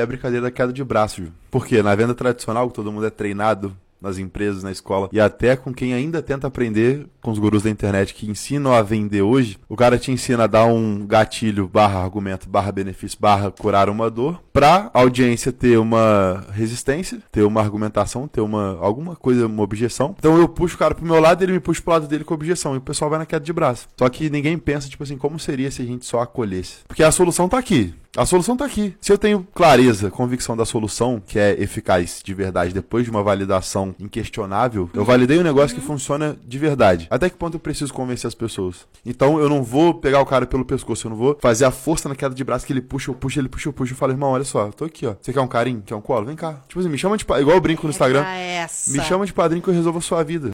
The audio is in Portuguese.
É a brincadeira da queda de braço, viu? Porque na venda tradicional, todo mundo é treinado nas empresas, na escola, e até com quem ainda tenta aprender com os gurus da internet que ensinam a vender hoje, o cara te ensina a dar um gatilho barra argumento, barra benefício, barra curar uma dor, pra audiência ter uma resistência, ter uma argumentação, ter uma alguma coisa, uma objeção. Então eu puxo o cara pro meu lado, ele me puxa pro lado dele com objeção, e o pessoal vai na queda de braço. Só que ninguém pensa, tipo assim, como seria se a gente só acolhesse? Porque a solução tá aqui. A solução tá aqui. Se eu tenho clareza, convicção da solução, que é eficaz de verdade, depois de uma validação inquestionável, eu validei um negócio que funciona de verdade. Até que ponto eu preciso convencer as pessoas? Então eu não vou pegar o cara pelo pescoço, eu não vou fazer a força na queda de braço que ele puxa, eu puxo, ele puxa, eu puxo. Eu falo, irmão, olha só, tô aqui, ó. Você quer um carinho? Quer um colo? Vem cá. Tipo assim, me chama de. Igual eu brinco no Instagram. Me chama de padrinho que eu resolvo a sua vida.